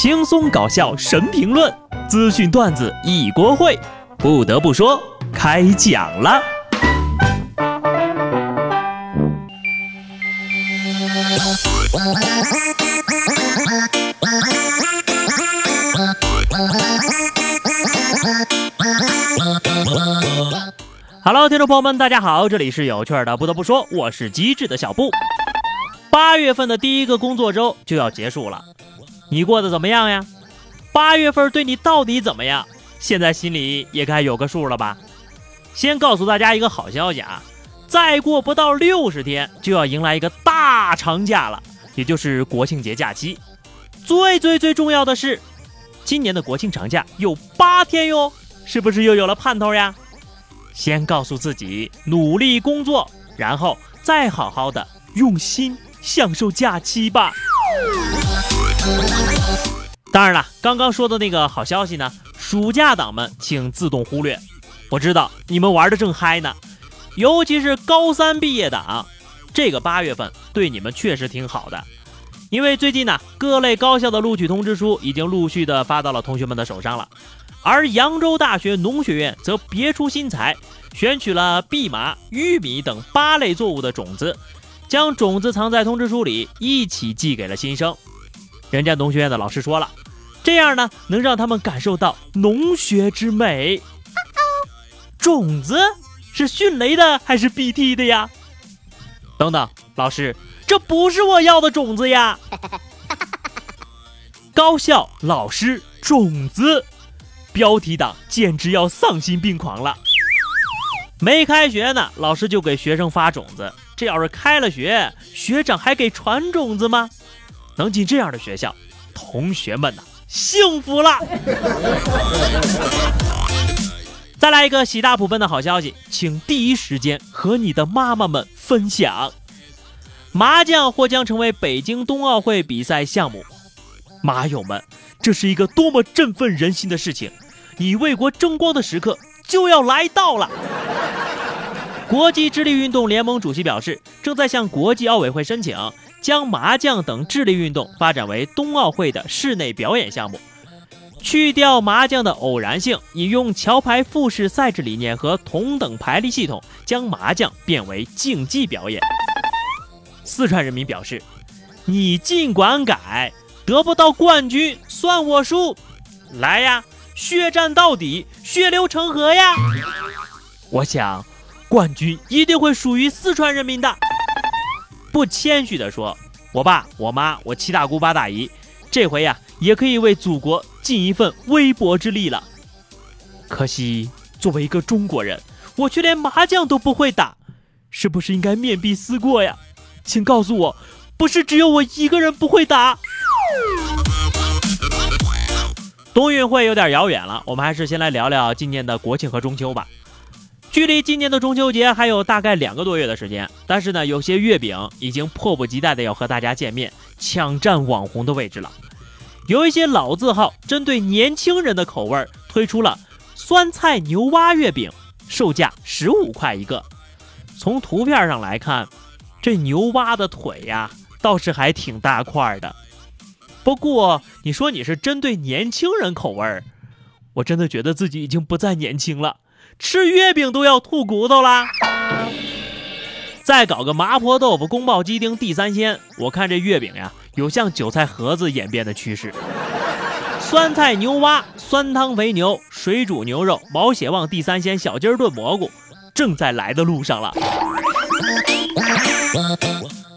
轻松搞笑神评论，资讯段子一锅烩。不得不说，开讲了。Hello，听众朋友们，大家好，这里是有趣的。不得不说，我是机智的小布。八月份的第一个工作周就要结束了。你过得怎么样呀？八月份对你到底怎么样？现在心里也该有个数了吧？先告诉大家一个好消息啊，再过不到六十天就要迎来一个大长假了，也就是国庆节假期。最最最重要的是，今年的国庆长假有八天哟，是不是又有了盼头呀？先告诉自己努力工作，然后再好好的用心享受假期吧。当然了，刚刚说的那个好消息呢，暑假党们请自动忽略。我知道你们玩的正嗨呢，尤其是高三毕业党，这个八月份对你们确实挺好的，因为最近呢，各类高校的录取通知书已经陆续的发到了同学们的手上了。而扬州大学农学院则别出心裁，选取了蓖麻、玉米等八类作物的种子，将种子藏在通知书里，一起寄给了新生。人家农学院的老师说了，这样呢能让他们感受到农学之美。种子是迅雷的还是 BT 的呀？等等，老师，这不是我要的种子呀！高校老师种子，标题党简直要丧心病狂了。没开学呢，老师就给学生发种子，这要是开了学，学长还给传种子吗？能进这样的学校，同学们呐，幸福了！再来一个喜大普奔的好消息，请第一时间和你的妈妈们分享：麻将或将成为北京冬奥会比赛项目。麻友们，这是一个多么振奋人心的事情！你为国争光的时刻就要来到了。国际智力运动联盟主席表示，正在向国际奥委会申请。将麻将等智力运动发展为冬奥会的室内表演项目，去掉麻将的偶然性，引用桥牌复式赛制理念和同等排列系统，将麻将变为竞技表演。四川人民表示：“你尽管改，得不到冠军算我输。来呀，血战到底，血流成河呀！我想，冠军一定会属于四川人民的。”不谦虚地说，我爸、我妈、我七大姑八大姨，这回呀也可以为祖国尽一份微薄之力了。可惜，作为一个中国人，我却连麻将都不会打，是不是应该面壁思过呀？请告诉我，不是只有我一个人不会打。冬运会有点遥远了，我们还是先来聊聊今年的国庆和中秋吧。距离今年的中秋节还有大概两个多月的时间，但是呢，有些月饼已经迫不及待的要和大家见面，抢占网红的位置了。有一些老字号针对年轻人的口味推出了酸菜牛蛙月饼，售价十五块一个。从图片上来看，这牛蛙的腿呀倒是还挺大块的。不过你说你是针对年轻人口味，我真的觉得自己已经不再年轻了。吃月饼都要吐骨头啦！再搞个麻婆豆腐、宫保鸡丁、地三鲜，我看这月饼呀，有向韭菜盒子演变的趋势。酸菜牛蛙、酸汤肥牛、水煮牛肉、毛血旺、地三鲜、小鸡儿炖蘑菇，正在来的路上了。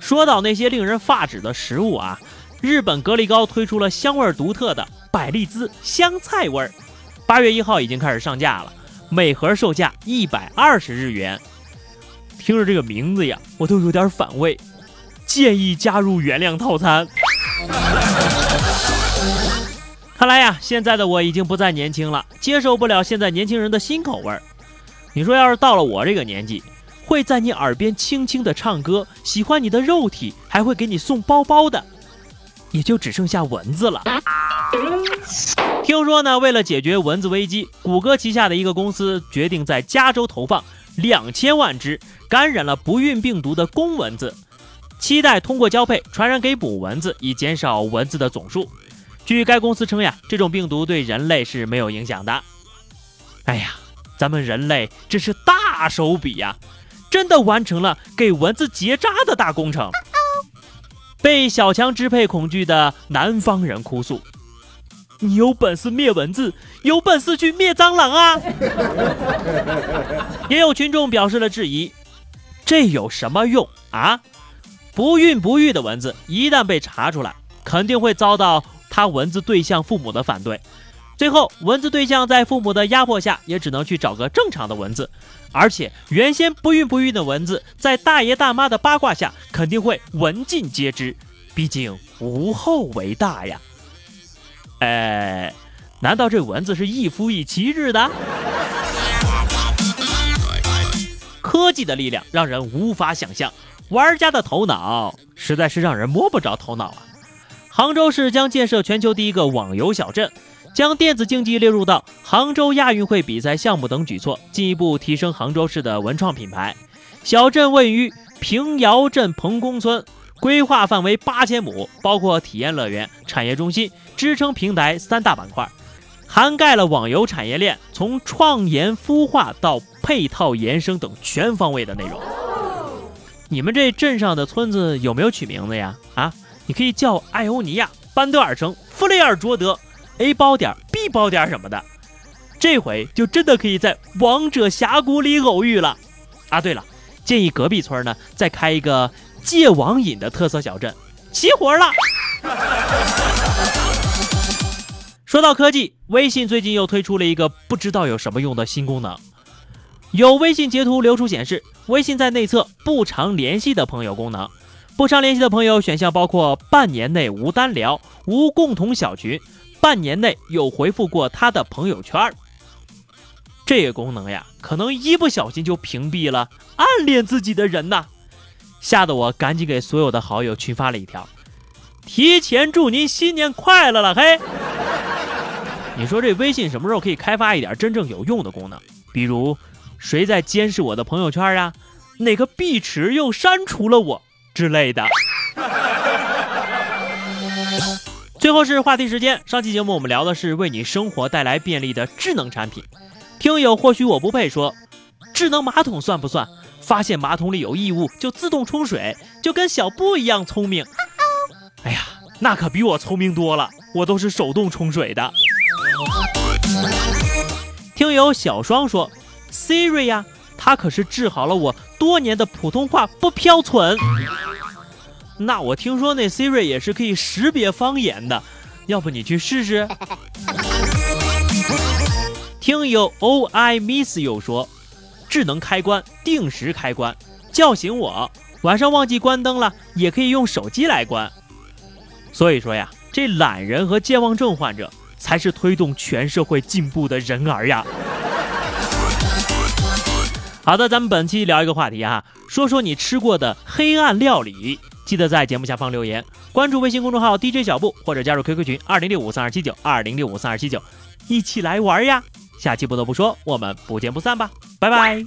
说到那些令人发指的食物啊，日本格力高推出了香味独特的百利滋香菜味儿，八月一号已经开始上架了。每盒售价一百二十日元，听着这个名字呀，我都有点反胃，建议加入原谅套餐。看来呀，现在的我已经不再年轻了，接受不了现在年轻人的新口味儿。你说，要是到了我这个年纪，会在你耳边轻轻的唱歌，喜欢你的肉体，还会给你送包包的，也就只剩下蚊子了。听说呢，为了解决蚊子危机，谷歌旗下的一个公司决定在加州投放两千万只感染了不孕病毒的公蚊子，期待通过交配传染给母蚊子，以减少蚊子的总数。据该公司称呀，这种病毒对人类是没有影响的。哎呀，咱们人类这是大手笔呀，真的完成了给蚊子结扎的大工程。被小强支配恐惧的南方人哭诉：“你有本事灭蚊子，有本事去灭蟑螂啊！” 也有群众表示了质疑：“这有什么用啊？不孕不育的蚊子一旦被查出来，肯定会遭到他蚊子对象父母的反对。”最后，蚊子对象在父母的压迫下，也只能去找个正常的蚊子，而且原先不孕不育的蚊子，在大爷大妈的八卦下，肯定会闻尽皆知。毕竟无后为大呀。哎，难道这蚊子是一夫一妻制的？科技的力量让人无法想象，玩家的头脑实在是让人摸不着头脑啊！杭州市将建设全球第一个网游小镇。将电子竞技列入到杭州亚运会比赛项目等举措，进一步提升杭州市的文创品牌。小镇位于平遥镇彭公村，规划范围八千亩，包括体验乐园、产业中心、支撑平台三大板块，涵盖了网游产业链从创研孵化到配套延伸等全方位的内容。你们这镇上的村子有没有取名字呀？啊，你可以叫艾欧尼亚、班德尔城、弗雷尔卓德。A 包点，B 包点什么的，这回就真的可以在王者峡谷里偶遇了啊！对了，建议隔壁村呢再开一个戒网瘾的特色小镇，齐活了。说到科技，微信最近又推出了一个不知道有什么用的新功能，有微信截图流出显示，微信在内测不常联系的朋友功能，不常联系的朋友选项包括半年内无单聊、无共同小群。半年内有回复过他的朋友圈，这个功能呀，可能一不小心就屏蔽了暗恋自己的人呐，吓得我赶紧给所有的好友群发了一条，提前祝您新年快乐了嘿！你说这微信什么时候可以开发一点真正有用的功能？比如谁在监视我的朋友圈啊？哪个碧池又删除了我之类的？最后是话题时间。上期节目我们聊的是为你生活带来便利的智能产品。听友或许我不配说，智能马桶算不算？发现马桶里有异物就自动冲水，就跟小布一样聪明。哎呀，那可比我聪明多了，我都是手动冲水的。听友小双说，Siri 呀，它可是治好了我多年的普通话不标准。那我听说那 Siri 也是可以识别方言的，要不你去试试？听友 O I Miss You 说，智能开关定时开关，叫醒我，晚上忘记关灯了也可以用手机来关。所以说呀，这懒人和健忘症患者才是推动全社会进步的人儿呀。好的，咱们本期聊一个话题啊，说说你吃过的黑暗料理。记得在节目下方留言，关注微信公众号 DJ 小布，或者加入 QQ 群二零六五三二七九二零六五三二七九，一起来玩呀！下期不得不说，我们不见不散吧，拜拜。